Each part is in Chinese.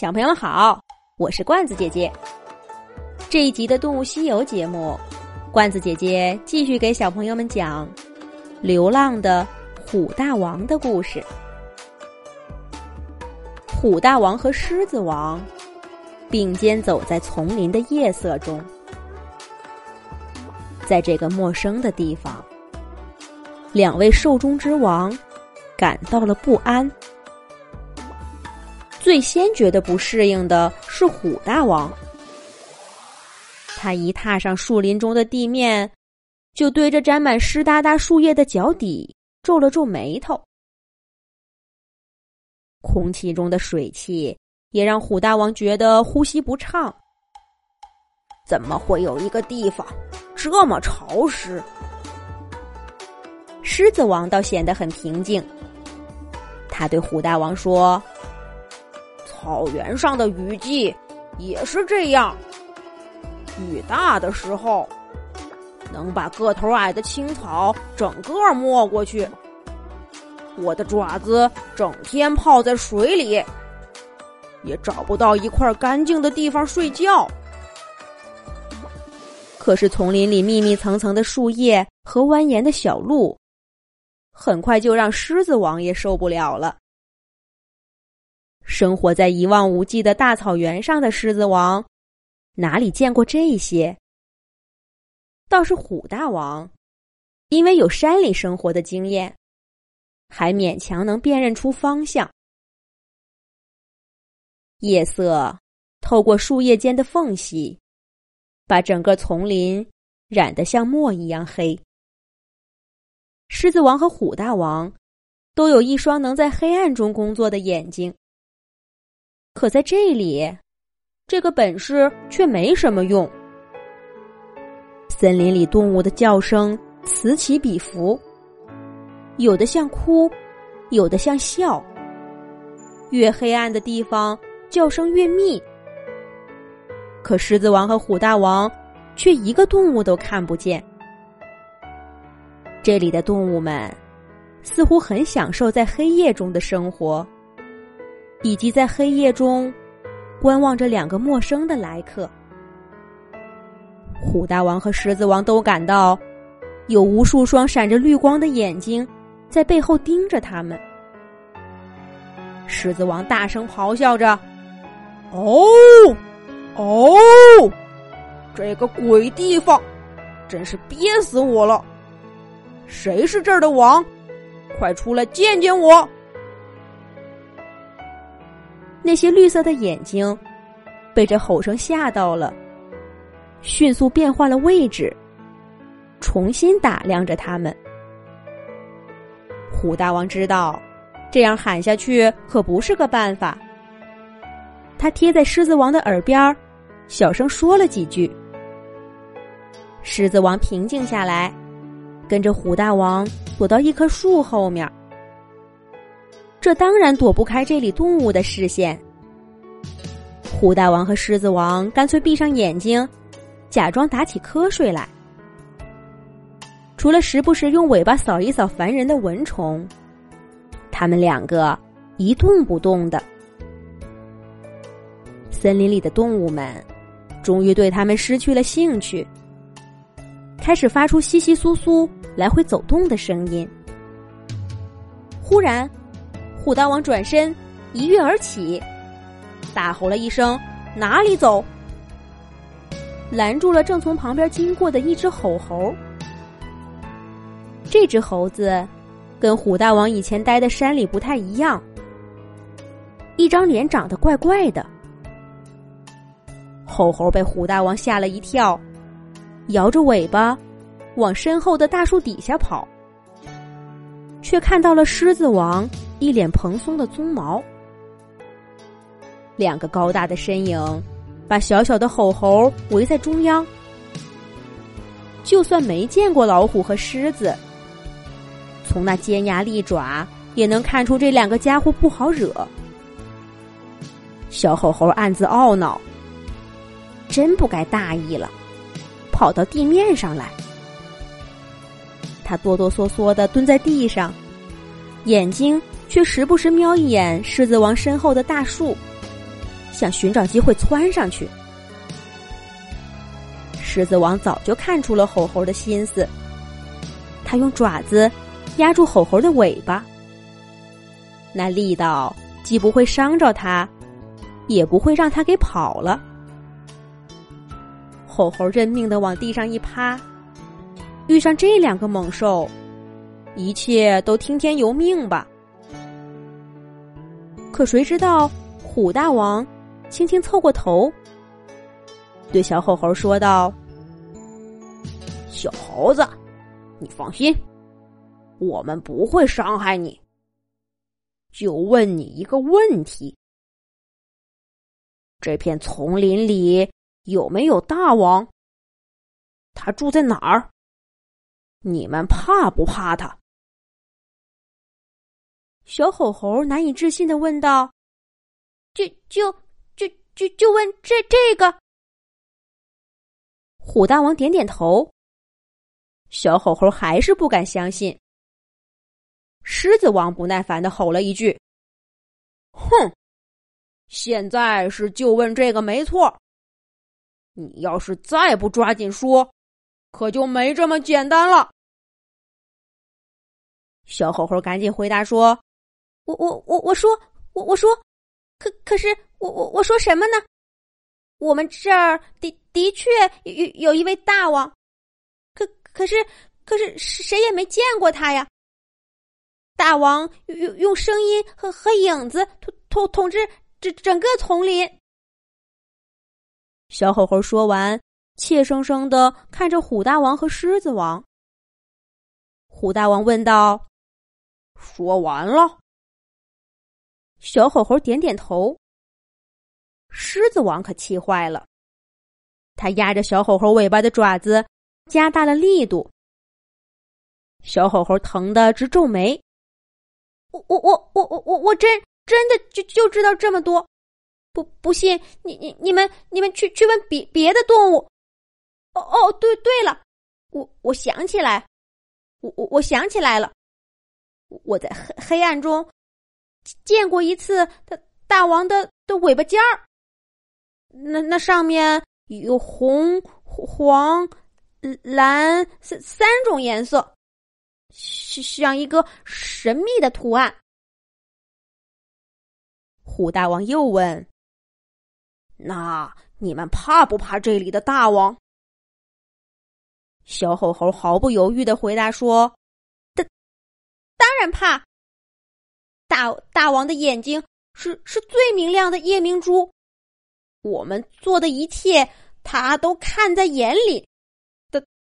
小朋友好，我是罐子姐姐。这一集的《动物西游》节目，罐子姐姐继续给小朋友们讲流浪的虎大王的故事。虎大王和狮子王并肩走在丛林的夜色中，在这个陌生的地方，两位兽中之王感到了不安。最先觉得不适应的是虎大王，他一踏上树林中的地面，就对着沾满湿哒哒树叶的脚底皱了皱眉头。空气中的水汽也让虎大王觉得呼吸不畅。怎么会有一个地方这么潮湿？狮子王倒显得很平静，他对虎大王说。草原上的雨季也是这样，雨大的时候，能把个头矮的青草整个没过去。我的爪子整天泡在水里，也找不到一块干净的地方睡觉。可是丛林里密密层层的树叶和蜿蜒的小路，很快就让狮子王也受不了了。生活在一望无际的大草原上的狮子王，哪里见过这些？倒是虎大王，因为有山里生活的经验，还勉强能辨认出方向。夜色透过树叶间的缝隙，把整个丛林染得像墨一样黑。狮子王和虎大王都有一双能在黑暗中工作的眼睛。可在这里，这个本事却没什么用。森林里动物的叫声此起彼伏，有的像哭，有的像笑。越黑暗的地方，叫声越密。可狮子王和虎大王却一个动物都看不见。这里的动物们似乎很享受在黑夜中的生活。以及在黑夜中观望着两个陌生的来客，虎大王和狮子王都感到有无数双闪着绿光的眼睛在背后盯着他们。狮子王大声咆哮着：“哦，哦，这个鬼地方，真是憋死我了！谁是这儿的王？快出来见见我！”那些绿色的眼睛被这吼声吓到了，迅速变换了位置，重新打量着他们。虎大王知道，这样喊下去可不是个办法。他贴在狮子王的耳边，小声说了几句。狮子王平静下来，跟着虎大王躲到一棵树后面。这当然躲不开这里动物的视线。虎大王和狮子王干脆闭上眼睛，假装打起瞌睡来。除了时不时用尾巴扫一扫烦人的蚊虫，他们两个一动不动的。森林里的动物们终于对他们失去了兴趣，开始发出窸窸窣窣、来回走动的声音。忽然。虎大王转身，一跃而起，大吼了一声：“哪里走！”拦住了正从旁边经过的一只吼猴。这只猴子跟虎大王以前待的山里不太一样，一张脸长得怪怪的。吼猴被虎大王吓了一跳，摇着尾巴往身后的大树底下跑，却看到了狮子王。一脸蓬松的鬃毛，两个高大的身影，把小小的吼猴围在中央。就算没见过老虎和狮子，从那尖牙利爪也能看出这两个家伙不好惹。小吼猴暗自懊恼，真不该大意了，跑到地面上来。他哆哆嗦嗦的蹲在地上，眼睛。却时不时瞄一眼狮子王身后的大树。想寻找机会窜上去。狮子王早就看出了吼猴的心思，他用爪子压住吼猴的尾巴，那力道既不会伤着他，也不会让他给跑了。吼猴认命的往地上一趴，遇上这两个猛兽，一切都听天由命吧。可谁知道，虎大王轻轻凑过头，对小吼猴说道。小猴子，你放心，我们不会伤害你。就问你一个问题：这片丛林里有没有大王？他住在哪儿？你们怕不怕他？小吼猴难以置信的问道：“就就就就就问这这个？”虎大王点点头。小吼猴还是不敢相信。狮子王不耐烦的吼了一句：“哼！现在是就问这个没错。你要是再不抓紧说，可就没这么简单了。”小吼猴赶紧回答说：“我我我我说我我说，可可是我我我说什么呢？我们这儿的的确有有一位大王。”可可是，可是谁也没见过他呀！大王用用声音和和影子统统统治整整个丛林。小猴猴说完，怯生生的看着虎大王和狮子王。虎大王问道：“说完了？”小猴猴点点头。狮子王可气坏了，他压着小猴猴尾巴的爪子。加大了力度，小吼猴疼得直皱眉。我我我我我我我真真的就就知道这么多，不不信你你你们你们去去问别别的动物。哦哦，对对了，我我想起来，我我我想起来了，我在黑黑暗中见过一次大大王的的尾巴尖儿，那那上面有红黄。蓝三三种颜色，像一个神秘的图案。虎大王又问：“那你们怕不怕这里的大王？”小吼猴毫不犹豫的回答说：“当当然怕。大大王的眼睛是是最明亮的夜明珠，我们做的一切，他都看在眼里。”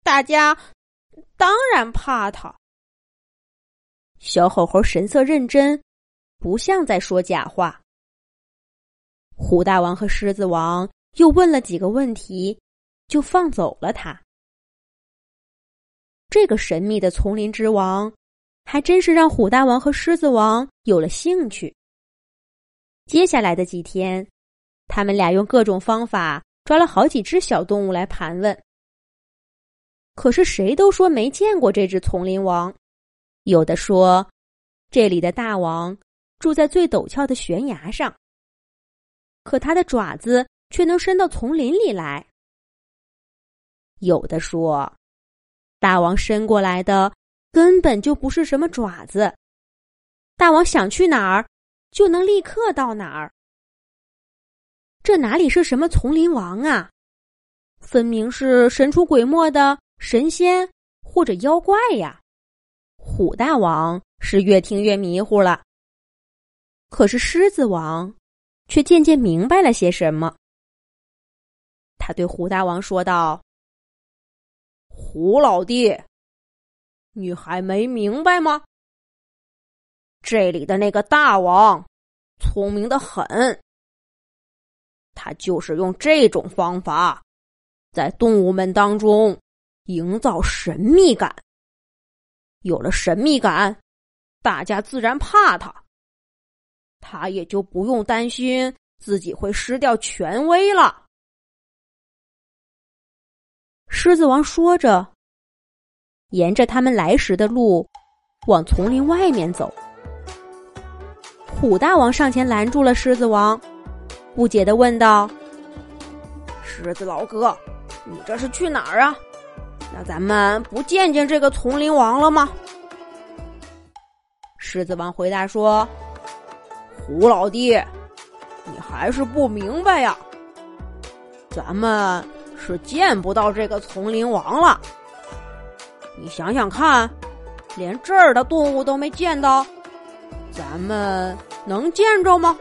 大家当然怕他。小吼猴神色认真，不像在说假话。虎大王和狮子王又问了几个问题，就放走了他。这个神秘的丛林之王，还真是让虎大王和狮子王有了兴趣。接下来的几天，他们俩用各种方法抓了好几只小动物来盘问。可是谁都说没见过这只丛林王，有的说这里的大王住在最陡峭的悬崖上，可他的爪子却能伸到丛林里来。有的说，大王伸过来的根本就不是什么爪子，大王想去哪儿就能立刻到哪儿。这哪里是什么丛林王啊？分明是神出鬼没的。神仙或者妖怪呀？虎大王是越听越迷糊了。可是狮子王却渐渐明白了些什么。他对虎大王说道：“虎老弟，你还没明白吗？这里的那个大王聪明的很，他就是用这种方法，在动物们当中。”营造神秘感，有了神秘感，大家自然怕他，他也就不用担心自己会失掉权威了。狮子王说着，沿着他们来时的路往丛林外面走。虎大王上前拦住了狮子王，不解的问道：“狮子老哥，你这是去哪儿啊？那咱们不见见这个丛林王了吗？”狮子王回答说：“虎老弟，你还是不明白呀。咱们是见不到这个丛林王了。你想想看，连这儿的动物都没见到，咱们能见着吗？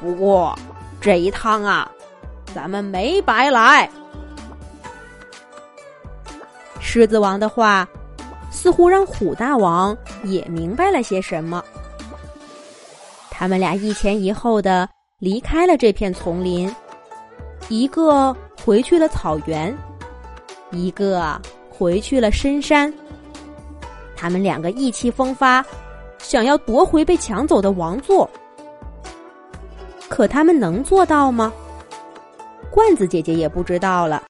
不过这一趟啊，咱们没白来。”狮子王的话。似乎让虎大王也明白了些什么。他们俩一前一后的离开了这片丛林，一个回去了草原，一个回去了深山。他们两个意气风发，想要夺回被抢走的王座。可他们能做到吗？罐子姐姐也不知道了。